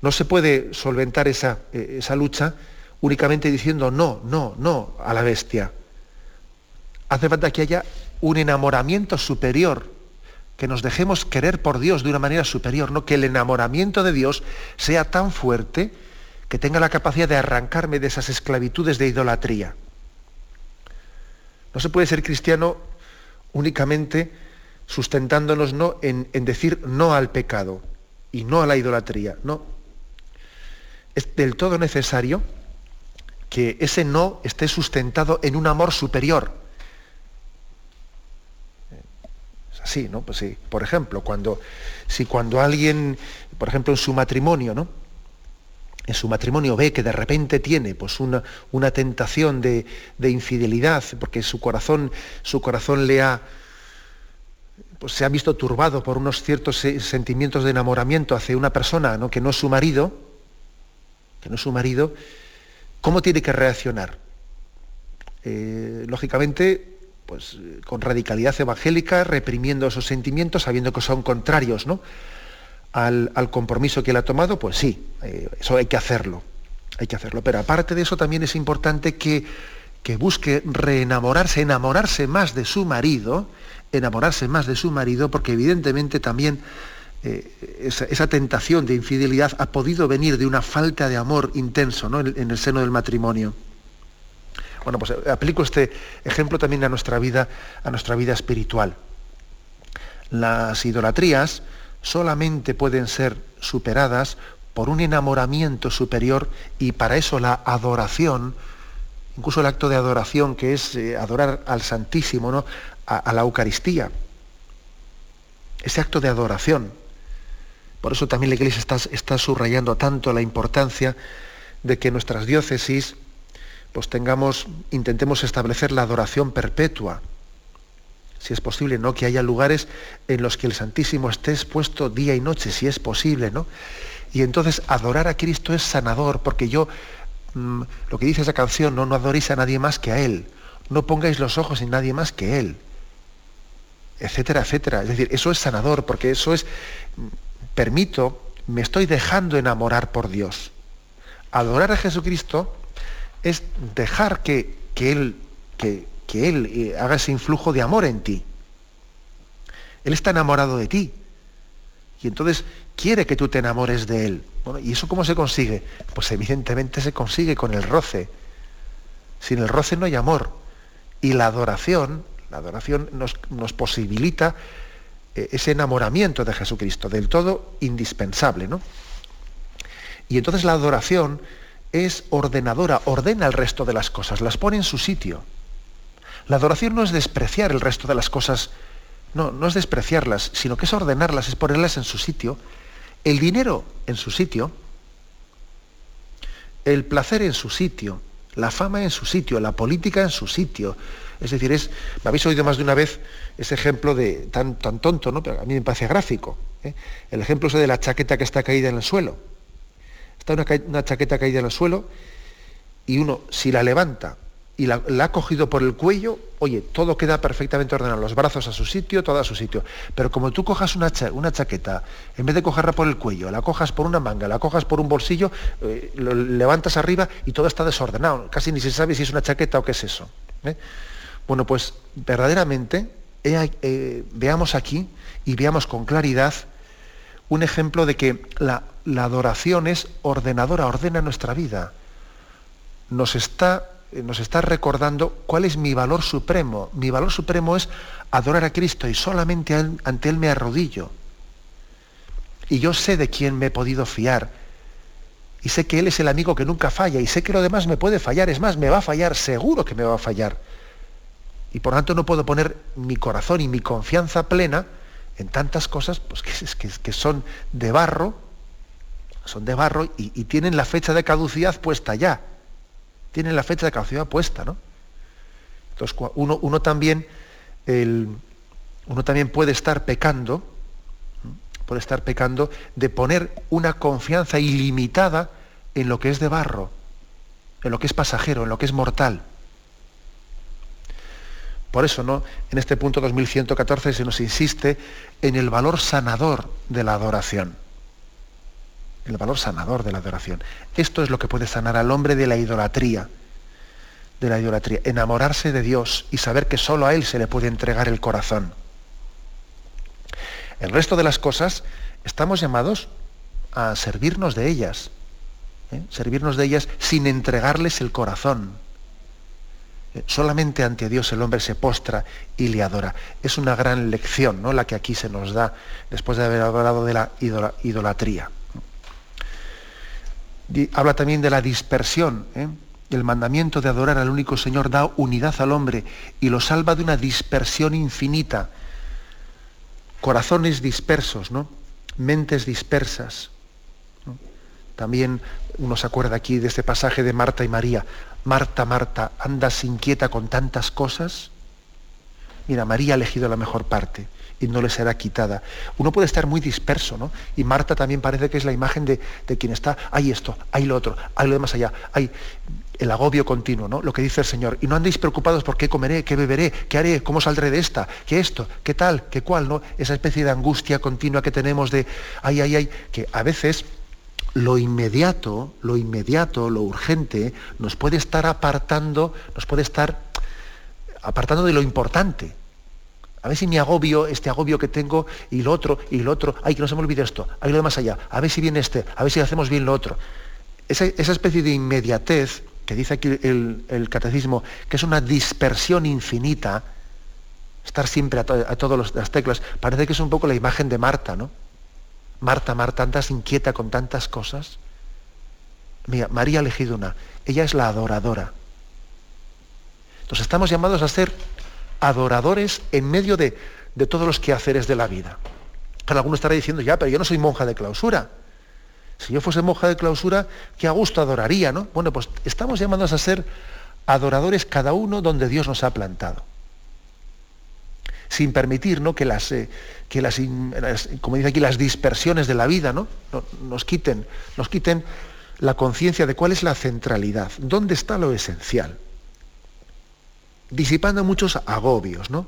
No se puede solventar esa, eh, esa lucha únicamente diciendo no, no, no a la bestia. Hace falta que haya un enamoramiento superior, que nos dejemos querer por Dios de una manera superior, ¿no? que el enamoramiento de Dios sea tan fuerte que tenga la capacidad de arrancarme de esas esclavitudes de idolatría. No se puede ser cristiano únicamente sustentándonos no en, decir no al pecado y no a la idolatría. No. Es del todo necesario que ese no esté sustentado en un amor superior. Es así, ¿no? Pues. Por ejemplo, cuando, si cuando alguien, por ejemplo, en su matrimonio, ¿no? en su matrimonio ve que de repente tiene pues una, una tentación de, infidelidad, porque su corazón, su corazón le ha, pues se ha visto turbado por unos ciertos sentimientos de enamoramiento hacia una persona ¿no? que no es su marido, que no es su marido, ¿cómo tiene que reaccionar? Eh, lógicamente, pues con radicalidad evangélica, reprimiendo esos sentimientos, sabiendo que son contrarios, ¿no? al, compromiso que él ha tomado, pues sí, eh, eso hay que hacerlo, hay que hacerlo. Pero aparte de eso también es importante que, que busque reenamorarse, enamorarse más de su marido, enamorarse más de su marido, porque evidentemente también eh, esa, tentación de infidelidad ha podido venir de una falta de amor intenso ¿no? en, el seno del matrimonio. Bueno, pues eh, aplico este ejemplo también a nuestra vida, a nuestra vida espiritual. Las idolatrías, solamente pueden ser superadas por un enamoramiento superior y para eso la adoración, incluso el acto de adoración que es eh, adorar al Santísimo, ¿no? a, la Eucaristía. Ese acto de adoración. Por eso también la Iglesia está, subrayando tanto la importancia de que nuestras diócesis pues tengamos, intentemos establecer la adoración perpetua si es posible, ¿no? Que haya lugares en los que el Santísimo esté expuesto día y noche, si es posible, ¿no? Y entonces adorar a Cristo es sanador, porque yo, mm, lo que dice esa canción, ¿no? no adoréis a nadie más que a Él, no pongáis los ojos en nadie más que Él. etcétera, etcétera. Es decir, eso es sanador, porque eso es, permito, me estoy dejando enamorar por Dios. Adorar a Jesucristo es dejar que, que Él, que, que Él eh, haga ese influjo de amor en ti. Él está enamorado de ti. Y entonces quiere que tú te enamores de Él. ¿Y eso cómo se consigue? Pues evidentemente se consigue con el roce. Sin el roce no hay amor. Y la adoración, la adoración nos, nos posibilita ese enamoramiento de Jesucristo, del todo indispensable. ¿no? Y entonces la adoración es ordenadora, ordena el resto de las cosas, las pone en su sitio. La adoración no es despreciar el resto de las cosas, no, no es despreciarlas, sino que es ordenarlas, es ponerlas en su sitio. El dinero en su sitio, el placer en su sitio, la fama en su sitio, la política en su sitio. Es decir, es, me habéis oído más de una vez ese ejemplo de tan, tan tonto, ¿no? Pero a mí me parece gráfico. ¿eh? El ejemplo ese de la chaqueta que está caída en el suelo. Está una chaqueta caída en el suelo y uno, si la levanta y la, ha cogido por el cuello, oye, todo queda perfectamente ordenado, los brazos a su sitio, todo a su sitio. Pero como tú cojas una, una chaqueta, en vez de cogerla por el cuello, la cojas por una manga, la cojas por un bolsillo, eh, lo levantas arriba y todo está desordenado. Casi ni se sabe si es una chaqueta o qué es eso. ¿eh? Bueno, pues verdaderamente eh, veamos aquí y veamos con claridad un ejemplo de que la, la adoración es ordenadora, ordena nuestra vida. Nos está nos está recordando cuál es mi valor supremo. Mi valor supremo es adorar a Cristo y solamente ante Él me arrodillo. Y yo sé de quién me he podido fiar. Y sé que Él es el amigo que nunca falla. Y sé que lo demás me puede fallar. Es más, me va a fallar. Seguro que me va a fallar. Y por tanto no puedo poner mi corazón y mi confianza plena en tantas cosas pues, que, que, son de barro, son de barro y tienen la fecha de caducidad puesta ya tienen la fecha de caducidad puesta, ¿no? Entonces uno, también, uno también puede estar pecando, puede estar pecando de poner una confianza ilimitada en lo que es de barro, en lo que es pasajero, en lo que es mortal. Por eso, ¿no? En este punto 2114 se nos insiste en el valor sanador de la adoración el valor sanador de la adoración. Esto es lo que puede sanar al hombre de la idolatría, de la idolatría, enamorarse de Dios y saber que solo a Él se le puede entregar el corazón. El resto de las cosas estamos llamados a servirnos de ellas, ¿eh? servirnos de ellas sin entregarles el corazón. Eh, solamente ante Dios el hombre se postra y le adora. Es una gran lección ¿no? la que aquí se nos da después de haber hablado de la idolatría habla también de la dispersión. ¿eh? El mandamiento de adorar al único Señor da unidad al hombre y lo salva de una dispersión infinita. Corazones dispersos, ¿no? mentes dispersas. También uno se acuerda aquí de este pasaje de Marta y María. Marta, Marta, ¿andas inquieta con tantas cosas? Mira, María ha elegido la mejor parte y no le será quitada. Uno puede estar muy disperso, ¿no? Y Marta también parece que es la imagen de, quien está, hay esto, hay lo otro, hay lo demás allá, hay el agobio continuo, ¿no? Lo que dice el Señor. Y no andéis preocupados por qué comeré, qué beberé, qué haré, cómo saldré de esta, qué esto, qué tal, qué cual, ¿no? Esa especie de angustia continua que tenemos de, ay, ay, ay, que a veces lo inmediato, lo inmediato, lo urgente, nos puede estar apartando, nos puede estar apartando de lo importante. A ver si mi agobio, este agobio que tengo, y lo otro, y lo otro, ay, que no se me olvide esto, hay lo de más allá, a ver si viene este, a ver si hacemos bien lo otro. Esa, especie de inmediatez que dice aquí el, catecismo, que es una dispersión infinita, estar siempre a, todas las teclas, parece que es un poco la imagen de Marta, ¿no? Marta, Marta, andas inquieta con tantas cosas. Mira, María ha elegido una, ella es la adoradora. Entonces estamos llamados a ser adoradores en medio de, todos los quehaceres de la vida. Alguno estará diciendo, ya, pero yo no soy monja de clausura. Si yo fuese monja de clausura, qué a gusto adoraría, ¿no? Bueno, pues estamos llamados a ser adoradores cada uno donde Dios nos ha plantado. Sin permitir ¿no? que, las, eh, que las, como dice aquí, las dispersiones de la vida ¿no? nos, quiten, nos quiten la conciencia de cuál es la centralidad, dónde está lo esencial disipando muchos agobios, ¿no?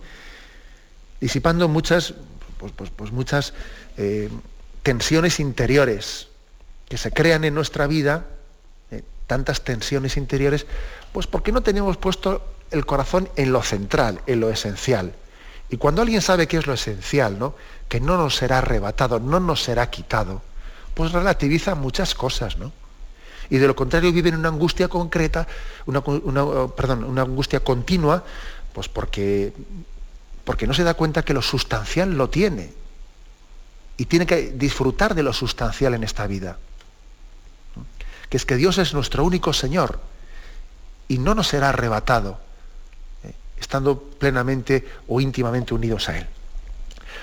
disipando muchas, pues, pues, pues muchas eh, tensiones interiores que se crean en nuestra vida, eh, tantas tensiones interiores, pues porque no tenemos puesto el corazón en lo central, en lo esencial. Y cuando alguien sabe qué es lo esencial, ¿no? que no nos será arrebatado, no nos será quitado, pues relativiza muchas cosas, ¿no? Y de lo contrario vive en una angustia concreta, una, perdón, una angustia continua, pues porque, porque no se da cuenta que lo sustancial lo tiene. Y tiene que disfrutar de lo sustancial en esta vida. Que es que Dios es nuestro único Señor y no nos será arrebatado estando plenamente o íntimamente unidos a Él.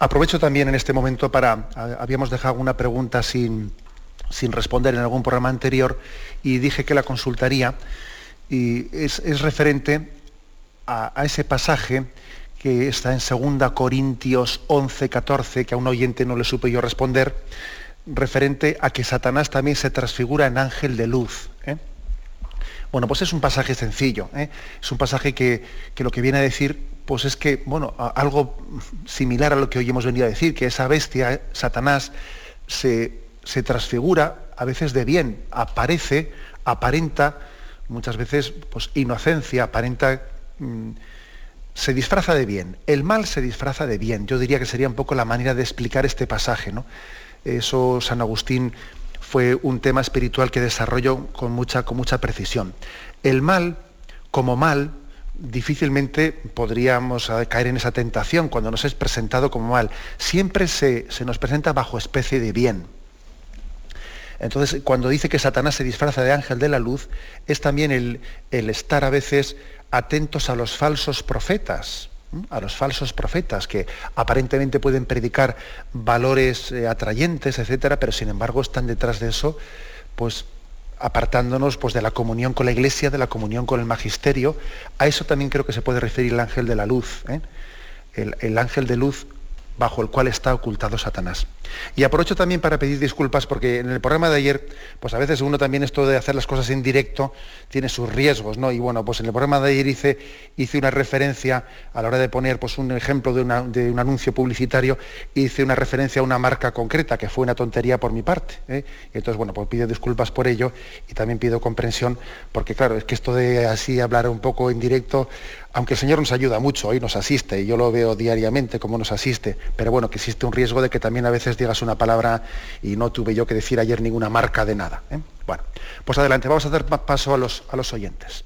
Aprovecho también en este momento para, habíamos dejado una pregunta sin, responder en algún programa anterior y dije que la consultaría y es, referente a, ese pasaje que está en 2 Corintios 11, 14, que a un oyente no le supe yo responder, referente a que Satanás también se transfigura en ángel de luz. Bueno, pues es un pasaje sencillo, ¿eh? es un pasaje que, que, lo que viene a decir pues es que, bueno, algo similar a lo que hoy hemos venido a decir, que esa bestia, eh, Satanás, se, transfigura a veces de bien, aparece, aparenta, muchas veces, pues inocencia, aparenta, mm, se disfraza de bien. El mal se disfraza de bien. Yo diría que sería un poco la manera de explicar este pasaje, ¿no? Eso San Agustín fue un tema espiritual que desarrolló con mucha, con mucha precisión. El mal, como mal, difícilmente podríamos eh, caer en esa tentación cuando nos es presentado como mal. Siempre se, nos presenta bajo especie de bien. Entonces, cuando dice que Satanás se disfraza de ángel de la luz, es también el, estar a veces atentos a los falsos profetas, a los falsos profetas que aparentemente pueden predicar valores eh, atrayentes, etcétera, pero sin embargo están detrás de eso, pues apartándonos pues, de la comunión con la iglesia, de la comunión con el magisterio. A eso también creo que se puede referir el ángel de la luz. ¿eh? el, ángel de luz bajo el cual está ocultado Satanás. Y aprovecho también para pedir disculpas porque en el programa de ayer, pues a veces uno también esto de hacer las cosas en directo tiene sus riesgos, ¿no? Y bueno, pues en el programa de ayer hice, una referencia a la hora de poner pues un ejemplo de, un anuncio publicitario, hice una referencia a una marca concreta, que fue una tontería por mi parte. ¿eh? entonces, bueno, pues pido disculpas por ello y también pido comprensión, porque claro, es que esto de así hablar un poco en directo, aunque el Señor nos ayuda mucho y nos asiste, y yo lo veo diariamente como nos asiste, pero bueno, que existe un riesgo de que también a veces digas una palabra y no tuve yo que decir ayer ninguna marca de nada. ¿eh? Bueno, pues adelante, vamos a dar paso a los, a los oyentes.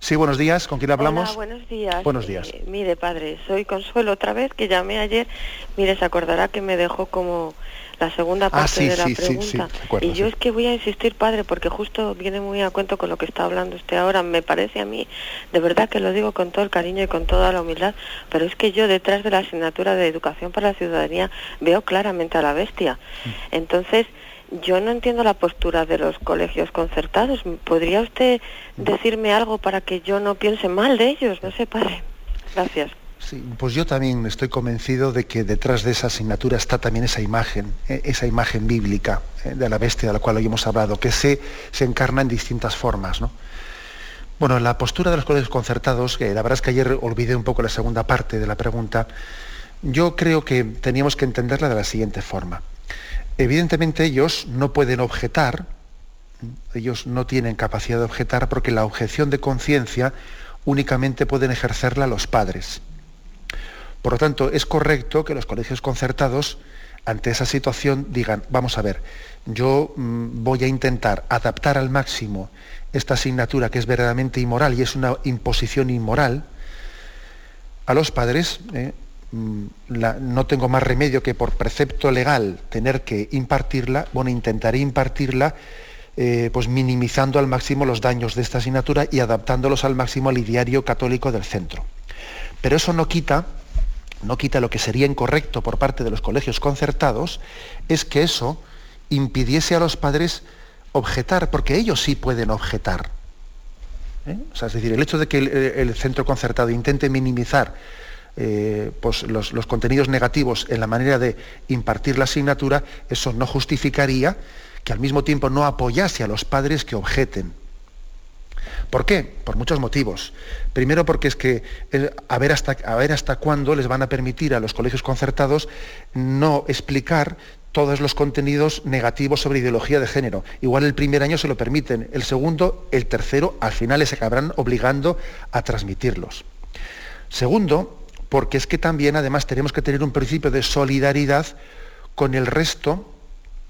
Sí, buenos días, ¿con quién hablamos? Hola, buenos días. Buenos días. Eh, mire, padre, soy Consuelo otra vez, que llamé ayer. Mire, se acordará que me dejó como la segunda ah, parte de la pregunta. y yo es que voy a insistir, padre, porque justo viene muy a cuento con lo que está hablando usted ahora. Me parece a mí, de verdad que lo digo con todo el cariño y con toda la humildad, pero es que yo detrás de la asignatura de educación para la ciudadanía veo claramente a la bestia. Mm. Entonces, yo no entiendo la postura de los colegios concertados. ¿Podría usted decirme algo para que yo no piense mal de ellos? No sé, padre. Gracias. Pues yo también estoy convencido de que detrás de esa asignatura está también esa imagen, eh, esa imagen bíblica eh, de la bestia de la cual hoy hemos hablado, que se, se encarna en distintas formas. ¿no? Bueno, la postura de los colegios concertados, que la verdad es que ayer olvidé un poco la segunda parte de la pregunta, yo creo que teníamos que entenderla de la siguiente forma. Evidentemente ellos no pueden objetar, ellos no tienen capacidad de objetar porque la objeción de conciencia únicamente pueden ejercerla los padres. Por lo tanto, es correcto que los colegios concertados, ante esa situación, digan, vamos a ver, yo mm, voy a intentar adaptar al máximo esta asignatura que es verdaderamente inmoral y es una imposición inmoral a los padres. ¿eh? Mm, no tengo más remedio que por precepto legal tener que impartirla, bueno, intentaré impartirla eh, pues minimizando al máximo los daños de esta asignatura y adaptándolos al máximo al ideario católico del centro. Pero eso no quita, no quita lo que sería incorrecto por parte de los colegios concertados, es que eso impidiese a los padres objetar, porque ellos sí pueden objetar. ¿eh? es decir, el hecho de que el, centro concertado intente minimizar eh, pues los, contenidos negativos en la manera de impartir la asignatura, eso no justificaría que al mismo tiempo no apoyase a los padres que objeten. ¿Por qué? Por muchos motivos. Primero porque es que a, ver hasta, a ver hasta cuándo les van a permitir a los colegios concertados no explicar todos los contenidos negativos sobre ideología de género. Igual el primer año se lo permiten, el segundo, el tercero, al final les acabarán obligando a transmitirlos. Segundo, porque es que también además tenemos que tener un principio de solidaridad con el resto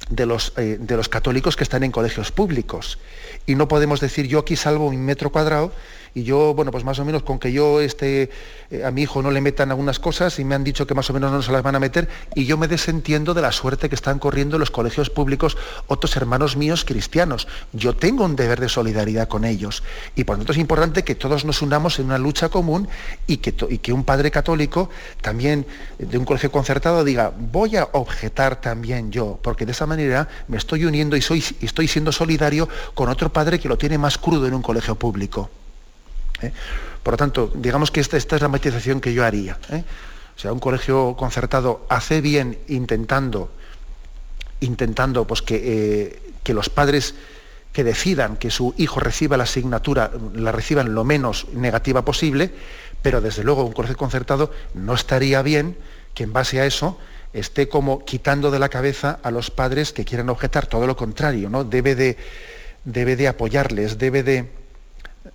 de los, eh, de los católicos que están en colegios públicos. Y no podemos decir yo aquí salvo un metro cuadrado y yo, bueno, pues más o menos con que yo este, eh, a mi hijo no le metan algunas cosas y me han dicho que más o menos no se las van a meter y yo me desentiendo de la suerte que están corriendo en los colegios públicos otros hermanos míos cristianos. Yo tengo un deber de solidaridad con ellos y por lo tanto es importante que todos nos unamos en una lucha común y que, y que un padre católico también de un colegio concertado diga, voy a objetar también yo, porque de esa manera me estoy uniendo y, soy, y estoy siendo solidario con otro padre que lo tiene más crudo en un colegio público. ¿Eh? Por lo tanto, digamos que esta, es la matización que yo haría. ¿eh? O sea, un colegio concertado hace bien intentando, intentando pues, que, eh, que los padres que decidan que su hijo reciba la asignatura, la reciban lo menos negativa posible, pero desde luego un colegio concertado no estaría bien que en base a eso esté como quitando de la cabeza a los padres que quieran objetar, todo lo contrario, ¿no? Debe de, debe de apoyarles, debe de,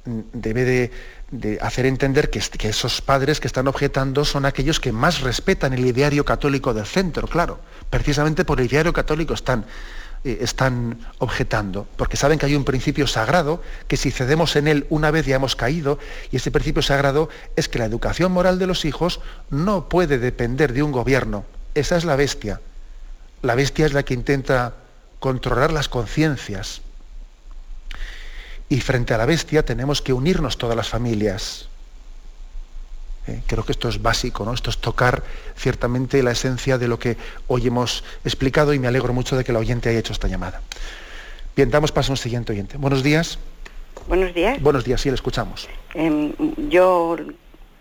debe de, hacer entender que, esos padres que están objetando son aquellos que más respetan el ideario católico del centro, claro. Precisamente por el ideario católico están, eh, están objetando, porque saben que hay un principio sagrado, que si cedemos en él una vez ya hemos caído, y ese principio sagrado es que la educación moral de los hijos no puede depender de un gobierno. Esa es la bestia. La bestia es la que intenta controlar las conciencias y frente a la bestia tenemos que unirnos todas las familias. Eh, creo que esto es básico, ¿no? Esto es tocar ciertamente la esencia de lo que hoy hemos explicado y me alegro mucho de que la oyente haya hecho esta llamada. Bien, damos paso a un siguiente oyente. Buenos días. Buenos días. Buenos días, sí, le escuchamos. Em, yo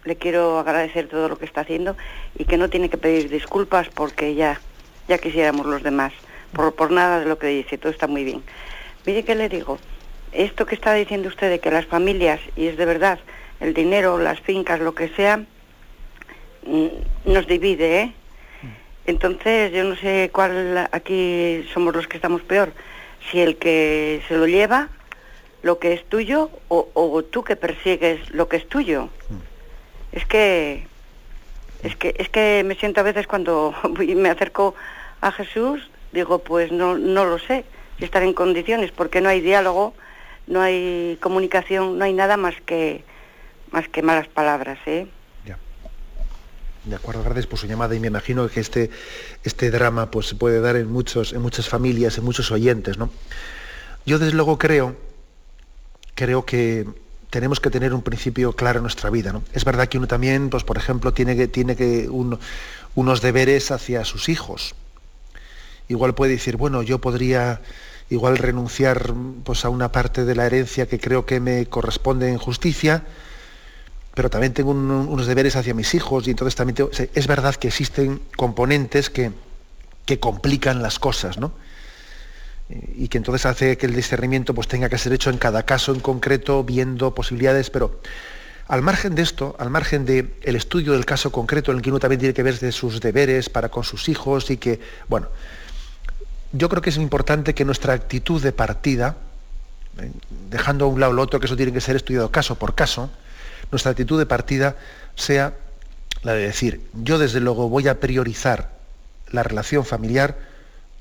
le quiero agradecer todo lo que está haciendo y que no tiene que pedir disculpas porque ya, ya quisiéramos los demás, por, por nada de lo que dice, todo está muy bien. Mire qué le digo, esto que está diciendo usted de que las familias, y es de verdad, el dinero, las fincas, lo que sea, mm, nos divide, ¿eh? Mm. Entonces, yo no sé cuál aquí somos los que estamos peor. Si el que se lo lleva, lo que es tuyo, o, tú que persigues lo que es tuyo. Mm. Es que, es que, es que me siento a veces cuando me acerco a Jesús, digo, pues no, no lo sé, si estar en condiciones, porque no hay diálogo, no hay comunicación, no hay nada más que más que malas palabras, ¿eh? De acuerdo, gracias por su llamada y me imagino que este, este drama pues, se puede dar en, muchos, en muchas familias, en muchos oyentes. ¿no? Yo desde luego creo, creo que tenemos que tener un principio claro en nuestra vida. ¿no? Es verdad que uno también, pues, por ejemplo, tiene, que, tiene que unos deberes hacia sus hijos. Igual puede decir, bueno, yo podría igual renunciar pues, a una parte de la herencia que creo que me corresponde en justicia, pero también tengo unos deberes hacia mis hijos y entonces también es verdad que existen componentes que, que complican las cosas, ¿no? y que entonces hace que el discernimiento pues, tenga que ser hecho en cada caso en concreto, viendo posibilidades, pero al margen de esto, al margen del el estudio del caso concreto en el que uno también tiene que ver de sus deberes para con sus hijos y que, bueno, yo creo que es importante que nuestra actitud de partida, eh, dejando a un lado lo otro, que eso tiene que ser estudiado caso por caso, nuestra actitud de partida sea la de decir, yo desde luego voy a priorizar la relación familiar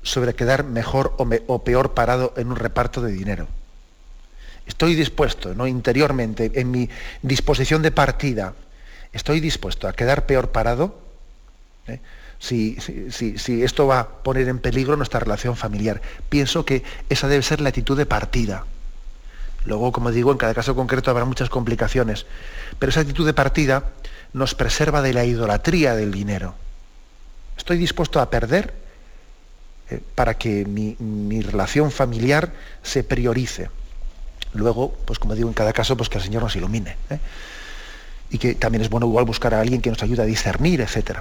sobre quedar mejor o, peor parado en un reparto de dinero. Estoy dispuesto, ¿no? interiormente, en mi disposición de partida, estoy dispuesto a quedar peor parado ¿eh? Si, esto va a poner en peligro nuestra relación familiar. Pienso que esa debe ser la actitud de partida. Luego, como digo, en cada caso concreto habrá muchas complicaciones, pero esa actitud de partida nos preserva de la idolatría del dinero. Estoy dispuesto a perder eh, para que mi, relación familiar se priorice. Luego, pues como digo, en cada caso, pues que el Señor nos ilumine. ¿eh? Y que también es bueno igual buscar a alguien que nos ayude a discernir, etc.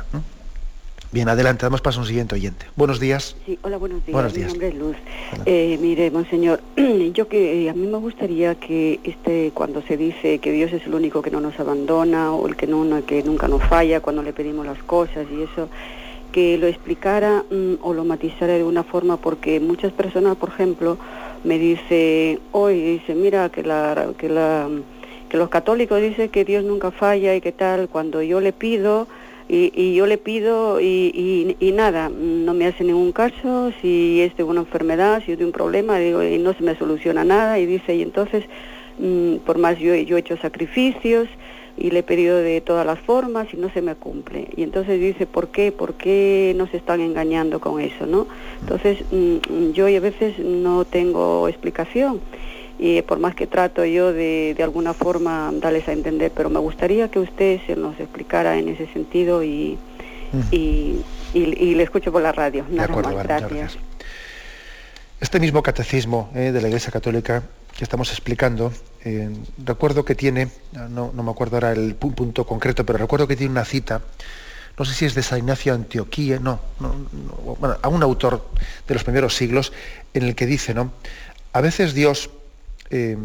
Bien, adelante, damos paso a un siguiente oyente. Buenos días. Sí, hola, buenos días. Buenos días. Mi nombre es Luz. Eh, mire, monseñor, yo que a mí me gustaría que este, cuando se dice que Dios es el único que no nos abandona o el que, no, que nunca nos falla cuando le pedimos las cosas y eso, que lo explicara mm, o lo matizara de una forma porque muchas personas, por ejemplo, me dicen, hoy dice, mira que la que la que los católicos dicen que Dios nunca falla y que tal, cuando yo le pido y, yo le pido y, y, nada, no me hace ningún caso, si es de una enfermedad, si es de un problema, digo, y no se me soluciona nada, y dice, y entonces, mm, por más yo, yo he hecho sacrificios, y le he pedido de todas las formas y no se me cumple. Y entonces dice, ¿por qué? ¿Por qué nos están engañando con eso? ¿no? Entonces mm, yo a veces no tengo explicación y por más que trato yo de, de alguna forma darles a entender, pero me gustaría que usted se nos explicara en ese sentido y, y, y, le escucho por la radio. Nada más. Gracias. Este mismo catecismo eh, de la Iglesia Católica que estamos explicando, eh, recuerdo que tiene, no, me acuerdo ahora el punto concreto, pero recuerdo que tiene una cita, no sé si es de San Ignacio Antioquía, no, bueno, a un autor de los primeros siglos, en el que dice, ¿no? A veces Dios eh,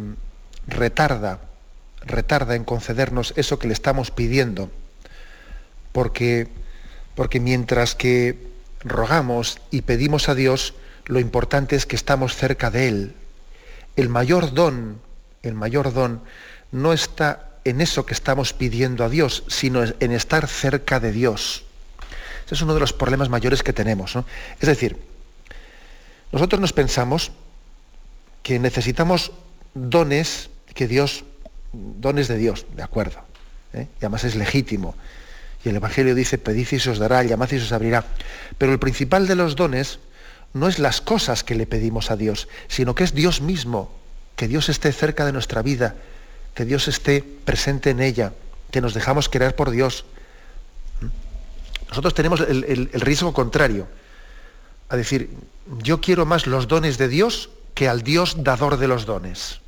retarda, retarda en concedernos eso que le estamos pidiendo, porque, porque mientras que rogamos y pedimos a Dios, lo importante es que estamos cerca de Él, el mayor don, el mayor don no está en eso que estamos pidiendo a Dios, sino en estar cerca de Dios. Ese es uno de los problemas mayores que tenemos. Es decir, nosotros nos pensamos que necesitamos dones que Dios, dones de Dios, de acuerdo. ¿eh? Y además es legítimo. Y el Evangelio dice, pedid y se os dará, llamad y se os abrirá. Pero el principal de los dones no es las cosas que le pedimos a Dios, sino que es Dios mismo, que Dios esté cerca de nuestra vida, que Dios esté presente en ella, que nos dejamos querer por Dios. Nosotros tenemos el, riesgo contrario, a decir, yo quiero más los dones de Dios que al Dios dador de los dones.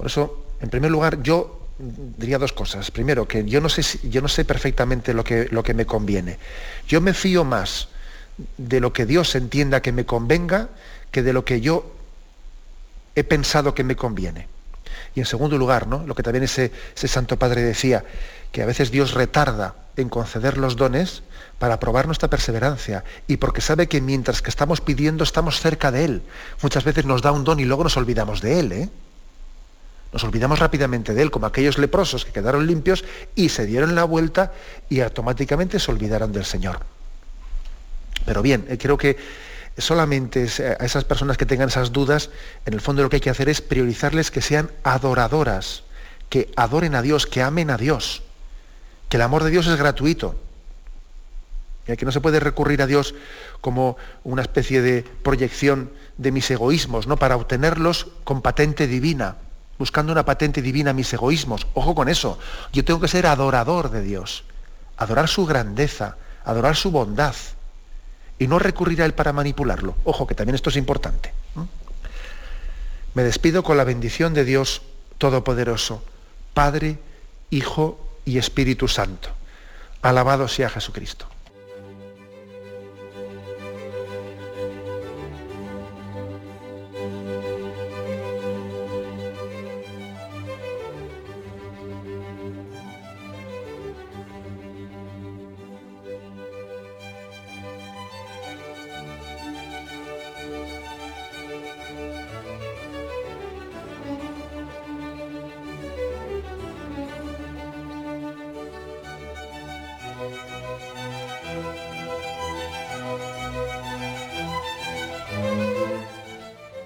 Por eso, en primer lugar, yo diría dos cosas. Primero, que yo no sé, yo no sé perfectamente lo que, me conviene. Yo me fío más de lo que Dios entienda que me convenga que de lo que yo he pensado que me conviene. Y en segundo lugar, ¿no? lo que también ese, ese Santo Padre decía, que a veces Dios retarda en conceder los dones para probar nuestra perseverancia y porque sabe que mientras que estamos pidiendo estamos cerca de Él. Muchas veces nos da un don y luego nos olvidamos de Él. ¿eh? Nos olvidamos rápidamente de Él, como aquellos leprosos que quedaron limpios y se dieron la vuelta y automáticamente se olvidaron del Señor. Pero bien, eh, creo que solamente eh, a esas personas que tengan esas dudas, en el fondo lo que hay que hacer es priorizarles que sean adoradoras, que adoren a Dios, que amen a Dios, que el amor de Dios es gratuito, que no se puede recurrir a Dios como una especie de proyección de mis egoísmos, ¿no? para obtenerlos con patente divina, buscando una patente divina a mis egoísmos. Ojo con eso, yo tengo que ser adorador de Dios, adorar su grandeza, adorar su bondad y no recurrir a él para manipularlo. Ojo, que también esto es importante. Me despido con la bendición de Dios Todopoderoso, Padre, Hijo y Espíritu Santo. Alabado sea Jesucristo.